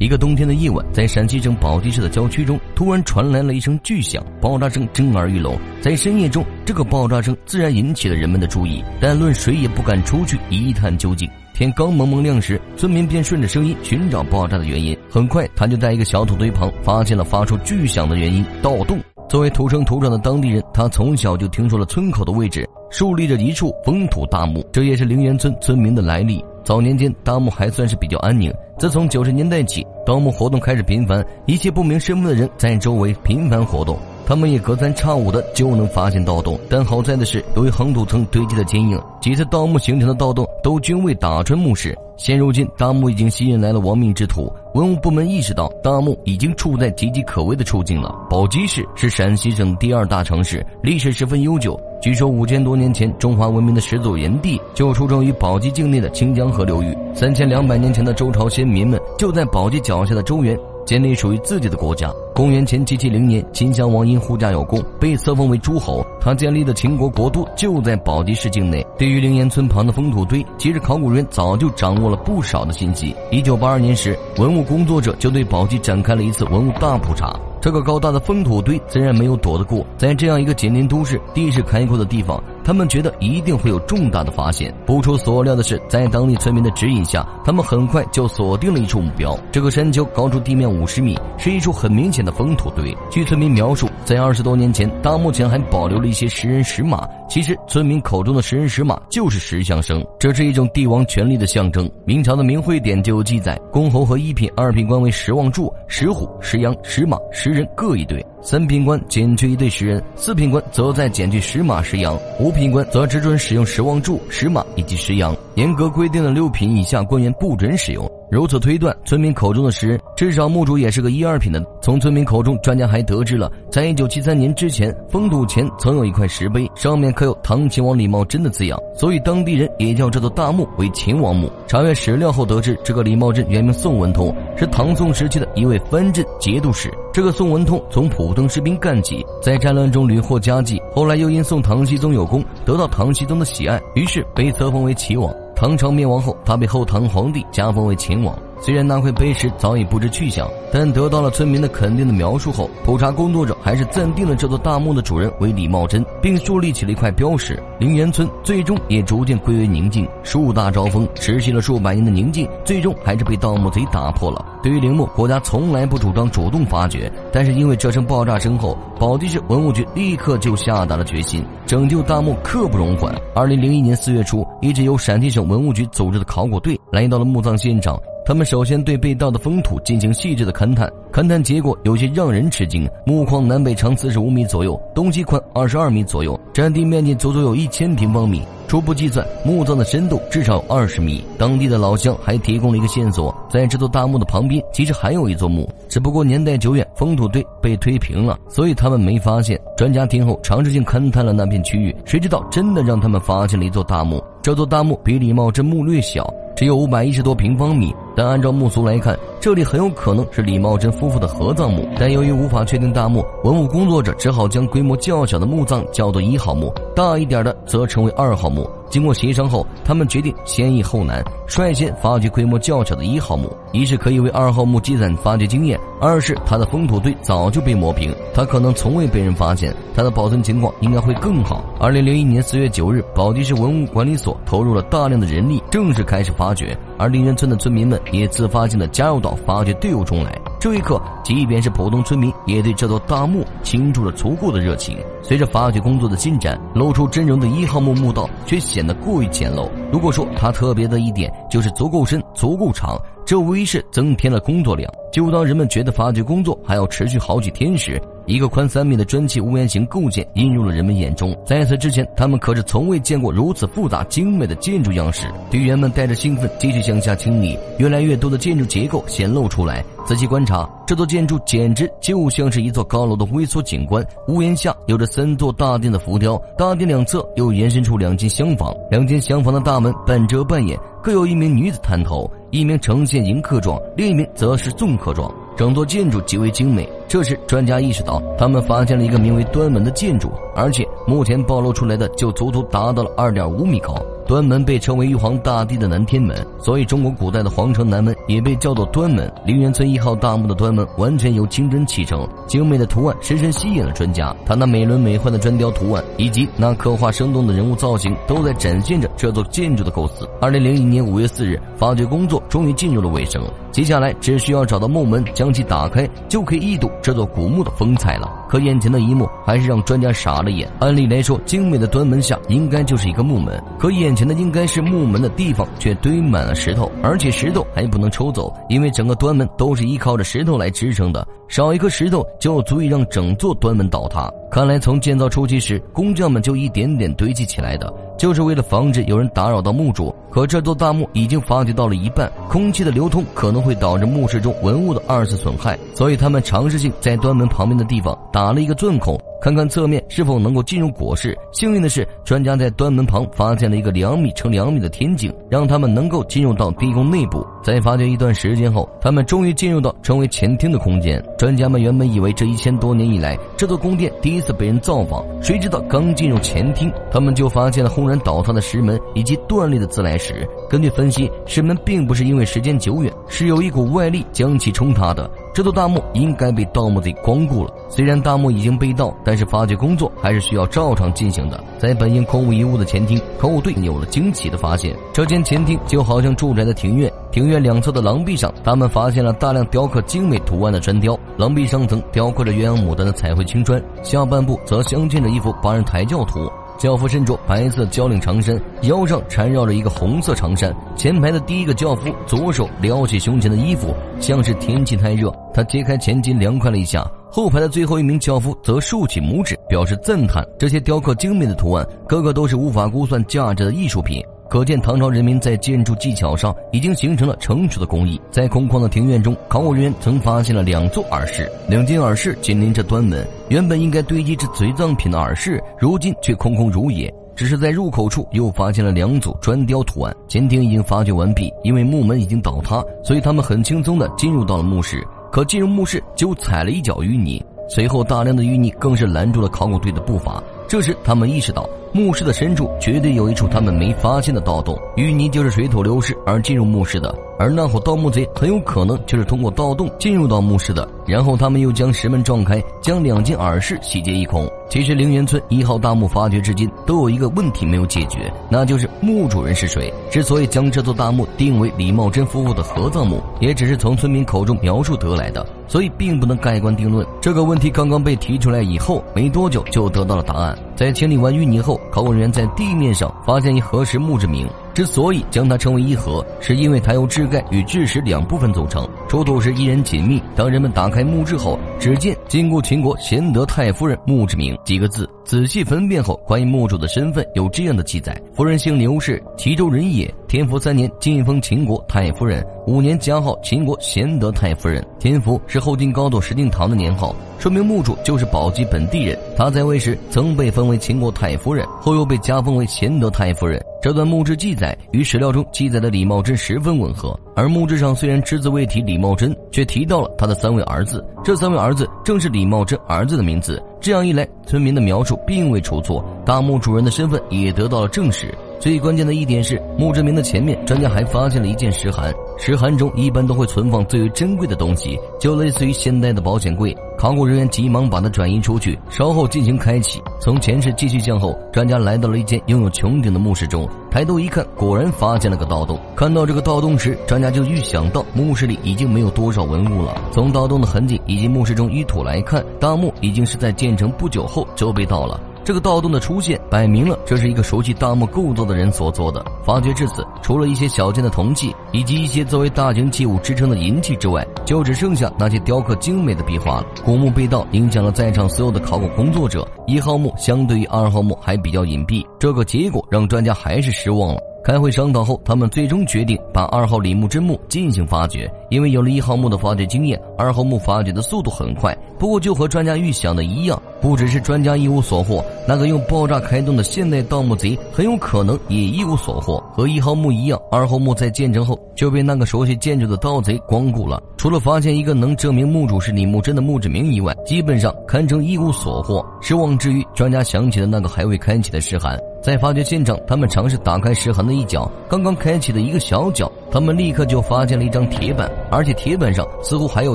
一个冬天的夜晚，在陕西省宝鸡市的郊区中，突然传来了一声巨响，爆炸声震耳欲聋。在深夜中，这个爆炸声自然引起了人们的注意，但论谁也不敢出去一探究竟。天刚蒙蒙亮时，村民便顺着声音寻找爆炸的原因。很快，他就在一个小土堆旁发现了发出巨响的原因——盗洞。作为土生土长的当地人，他从小就听说了村口的位置竖立着一处封土大墓，这也是陵园村村民的来历。早年间，大墓还算是比较安宁。自从九十年代起，盗墓活动开始频繁，一些不明身份的人在周围频繁活动，他们也隔三差五的就能发现盗洞。但好在的是，由于横土层堆积的坚硬，几次盗墓形成的盗洞都均未打穿墓室。现如今，大墓已经吸引来了亡命之徒，文物部门意识到大墓已经处在岌岌可危的处境了。宝鸡市是陕西省第二大城市，历史十分悠久。据说五千多年前，中华文明的始祖炎帝就出生于宝鸡境内的清江河流域。三千两百年前的周朝先民们就在宝鸡脚下的周原建立属于自己的国家。公元前七七零年，秦襄王因护驾有功，被册封为诸侯。他建立的秦国国都就在宝鸡市境内。对于陵岩村旁的封土堆，其实考古人早就掌握了不少的信息。一九八二年时，文物工作者就对宝鸡展开了一次文物大普查。这个高大的封土堆自然没有躲得过，在这样一个紧邻都市、地势开阔的地方，他们觉得一定会有重大的发现。不出所料的是，在当地村民的指引下，他们很快就锁定了一处目标。这个山丘高出地面五十米，是一处很明显的封土堆。据村民描述，在二十多年前，大墓前还保留了一些石人石马。其实，村民口中的石人石马就是石像生，这是一种帝王权力的象征。明朝的明会典就有记载，公侯和一品、二品官为石望柱、石虎、石羊、石马、石。人各一对，三品官减去一对十人，四品官则再减去十马、十羊，五品官则只准使用十望柱、十马以及十羊，严格规定了六品以下官员不准使用。如此推断，村民口中的石人，至少墓主也是个一二品的。从村民口中，专家还得知了，在一九七三年之前，封土前曾有一块石碑，上面刻有唐秦王李茂贞的字样，所以当地人也叫这座大墓为秦王墓。查阅史料后得知，这个李茂贞原名宋文通，是唐宋时期的一位藩镇节度使。这个宋文通从普通士兵干起，在战乱中屡获佳绩，后来又因宋唐僖宗有功，得到唐僖宗的喜爱，于是被册封为齐王。唐朝灭亡后，他被后唐皇帝加封为秦王。虽然那块碑石早已不知去向，但得到了村民的肯定的描述后，普查工作者还是暂定了这座大墓的主人为李茂贞，并树立起了一块标识。陵园村最终也逐渐归为宁静。树大招风，持续了数百年的宁静，最终还是被盗墓贼打破了。对于陵墓，国家从来不主张主动发掘，但是因为这声爆炸声后，宝鸡市文物局立刻就下达了决心，拯救大墓刻不容缓。二零零一年四月初，一支由陕西省文物局组织的考古队来到了墓葬现场。他们首先对被盗的封土进行细致的勘探，勘探结果有些让人吃惊。墓框南北长四十五米左右，东西宽二十二米左右，占地面积足足有一千平方米。初步计算，墓葬的深度至少有二十米。当地的老乡还提供了一个线索，在这座大墓的旁边，其实还有一座墓，只不过年代久远，封土堆被推平了，所以他们没发现。专家听后尝试性勘探了那片区域，谁知道真的让他们发现了一座大墓。这座大墓比李茂贞墓略小。只有五百一十多平方米，但按照墓俗来看，这里很有可能是李茂贞夫妇的合葬墓。但由于无法确定大墓，文物工作者只好将规模较小的墓葬叫做一号墓，大一点的则称为二号墓。经过协商后，他们决定先易后难，率先发掘规模较小的一号墓。一是可以为二号墓积攒发掘经验，二是它的封土堆早就被磨平，它可能从未被人发现，它的保存情况应该会更好。二零零一年四月九日，宝鸡市文物管理所投入了大量的人力，正式开始发掘，而陵园村的村民们也自发性的加入到发掘队伍中来。这一刻，即便是普通村民，也对这座大墓倾注了足够的热情。随着发掘工作的进展，露出真容的一号墓墓道却显得过于简陋。如果说它特别的一点就是足够深、足够长，这无疑是增添了工作量。就当人们觉得发掘工作还要持续好几天时，一个宽三米的砖砌屋檐形构件映入了人们眼中。在此之前，他们可是从未见过如此复杂精美的建筑样式。队员们带着兴奋继续向下清理，越来越多的建筑结构显露出来。仔细观察，这座建筑简直就像是一座高楼的微缩景观。屋檐下有着三座大殿的浮雕，大殿两侧又延伸出两间厢房，两间厢房的大门半遮半掩，各有一名女子探头。一名呈现迎客状，另一名则是纵客状。整座建筑极为精美。这时，专家意识到，他们发现了一个名为端门的建筑，而且目前暴露出来的就足足达到了二点五米高。端门被称为玉皇大帝的南天门，所以中国古代的皇城南门也被叫做端门。陵园村一号大墓的端门完全由清真砌成，精美的图案深深吸引了专家。他那美轮美奂的砖雕图案以及那刻画生动的人物造型，都在展现着这座建筑的构思。二零零一年五月四日，发掘工作终于进入了尾声，接下来只需要找到墓门，将其打开，就可以一睹这座古墓的风采了。可眼前的一幕还是让专家傻了眼。按理来说，精美的端门下应该就是一个墓门，可眼前的应该是墓门的地方，却堆满了石头，而且石头还不能抽走，因为整个端门都是依靠着石头来支撑的，少一颗石头就足以让整座端门倒塌。看来从建造初期时，工匠们就一点点堆积起来的，就是为了防止有人打扰到墓主。可这座大墓已经发掘到了一半，空气的流通可能会导致墓室中文物的二次损害，所以他们尝试性在端门旁边的地方打了一个钻孔。看看侧面是否能够进入椁室。幸运的是，专家在端门旁发现了一个两米乘两米的天井，让他们能够进入到地宫内部。在发掘一段时间后，他们终于进入到称为前厅的空间。专家们原本以为这一千多年以来，这座宫殿第一次被人造访，谁知道刚进入前厅，他们就发现了轰然倒塌的石门以及断裂的自来石。根据分析，石门并不是因为时间久远，是有一股外力将其冲塌的。这座大墓应该被盗墓贼光顾了。虽然大墓已经被盗，但是发掘工作还是需要照常进行的。在本应空无一物的前厅，考古队有了惊奇的发现。这间前厅就好像住宅的庭院，庭院两侧的廊壁上，他们发现了大量雕刻精美图案的砖雕。廊壁上层雕刻着鸳鸯牡丹的彩绘青砖，下半部则镶嵌着一幅八人抬轿图。教夫身着白色交领长衫，腰上缠绕着一个红色长衫。前排的第一个教夫左手撩起胸前的衣服，像是天气太热，他揭开前襟凉快了一下。后排的最后一名教夫则竖起拇指，表示赞叹。这些雕刻精美的图案，个个都是无法估算价值的艺术品。可见唐朝人民在建筑技巧上已经形成了成熟的工艺。在空旷的庭院中，考古人员曾发现了两座耳室，两间耳室紧邻着端门。原本应该堆积着随葬品的耳室，如今却空空如也。只是在入口处又发现了两组砖雕图案。前厅已经发掘完毕，因为木门已经倒塌，所以他们很轻松地进入到了墓室。可进入墓室就踩了一脚淤泥，随后大量的淤泥更是拦住了考古队的步伐。这时他们意识到。墓室的深处绝对有一处他们没发现的盗洞，淤泥就是水土流失而进入墓室的，而那伙盗墓贼很有可能就是通过盗洞进入到墓室的。然后他们又将石门撞开，将两件耳饰洗劫一空。其实陵园村一号大墓发掘至今都有一个问题没有解决，那就是墓主人是谁。之所以将这座大墓定为李茂贞夫妇的合葬墓，也只是从村民口中描述得来的，所以并不能盖棺定论。这个问题刚刚被提出来以后，没多久就得到了答案。在清理完淤泥后。考古人员在地面上发现一盒石墓志铭。之所以将它称为一盒，是因为它由质盖与巨石两部分组成，出土时依然紧密。当人们打开墓志后，只见“经过秦国贤德太夫人墓志铭”几个字。仔细分辨后，关于墓主的身份有这样的记载：夫人姓刘氏，齐州人也。天福三年晋封秦国太夫人，五年加号秦国贤德太夫人。天福是后晋高祖石敬瑭的年号，说明墓主就是宝鸡本地人。他在位时曾被封为秦国太夫人，后又被加封为贤德太夫人。这段墓志记载与史料中记载的李茂贞十分吻合，而墓志上虽然只字未提李茂贞，却提到了他的三位儿子。这三位儿子正是李茂贞儿子的名字。这样一来，村民的描述并未出错，大墓主人的身份也得到了证实。最关键的一点是，墓志铭的前面，专家还发现了一件石函。石函中一般都会存放最为珍贵的东西，就类似于现代的保险柜。考古人员急忙把它转移出去，稍后进行开启。从前室继续向后，专家来到了一间拥有穹顶的墓室中，抬头一看，果然发现了个盗洞。看到这个盗洞时，专家就预想到墓室里已经没有多少文物了。从盗洞的痕迹以及墓室中淤土来看，大墓已经是在建成不久后就被盗了。这个盗洞的出现，摆明了这是一个熟悉大墓构造的人所做的。发掘至此，除了一些小件的铜器，以及一些作为大型器物支撑的。银器之外，就只剩下那些雕刻精美的壁画了。古墓被盗，影响了在场所有的考古工作者。一号墓相对于二号墓还比较隐蔽，这个结果让专家还是失望了。开会商讨后，他们最终决定把二号李木真墓进行发掘。因为有了一号墓的发掘经验，二号墓发掘的速度很快。不过，就和专家预想的一样，不只是专家一无所获，那个用爆炸开洞的现代盗墓贼很有可能也一无所获。和一号墓一样，二号墓在建成后就被那个熟悉建筑的盗贼光顾了。除了发现一个能证明墓主是李木真的墓志铭以外，基本上堪称一无所获。失望之余，专家想起了那个还未开启的石函。在发掘现场，他们尝试打开石函的一角，刚刚开启的一个小角，他们立刻就发现了一张铁板，而且铁板上似乎还有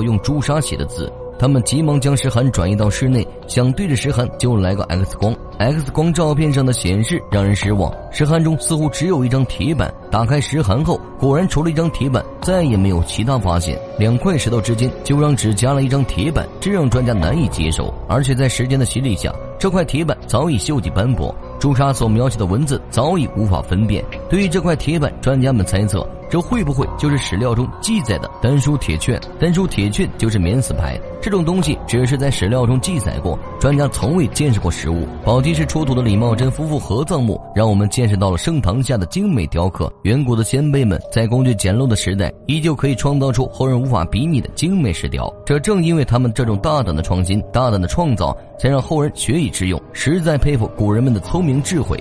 用朱砂写的字。他们急忙将石函转移到室内，想对着石函就来个 X 光。X 光照片上的显示让人失望，石函中似乎只有一张铁板。打开石函后，果然除了一张铁板，再也没有其他发现。两块石头之间就让只夹了一张铁板，这让专家难以接受。而且在时间的洗礼下，这块铁板早已锈迹斑驳，朱砂所描写的文字早已无法分辨。对于这块铁板，专家们猜测。这会不会就是史料中记载的丹书铁券？丹书铁券就是免死牌，这种东西只是在史料中记载过，专家从未见识过实物。宝鸡市出土的李茂贞夫妇合葬墓，让我们见识到了盛唐下的精美雕刻。远古的先辈们在工具简陋的时代，依旧可以创造出后人无法比拟的精美石雕。这正因为他们这种大胆的创新、大胆的创造，才让后人学以致用。实在佩服古人们的聪明智慧。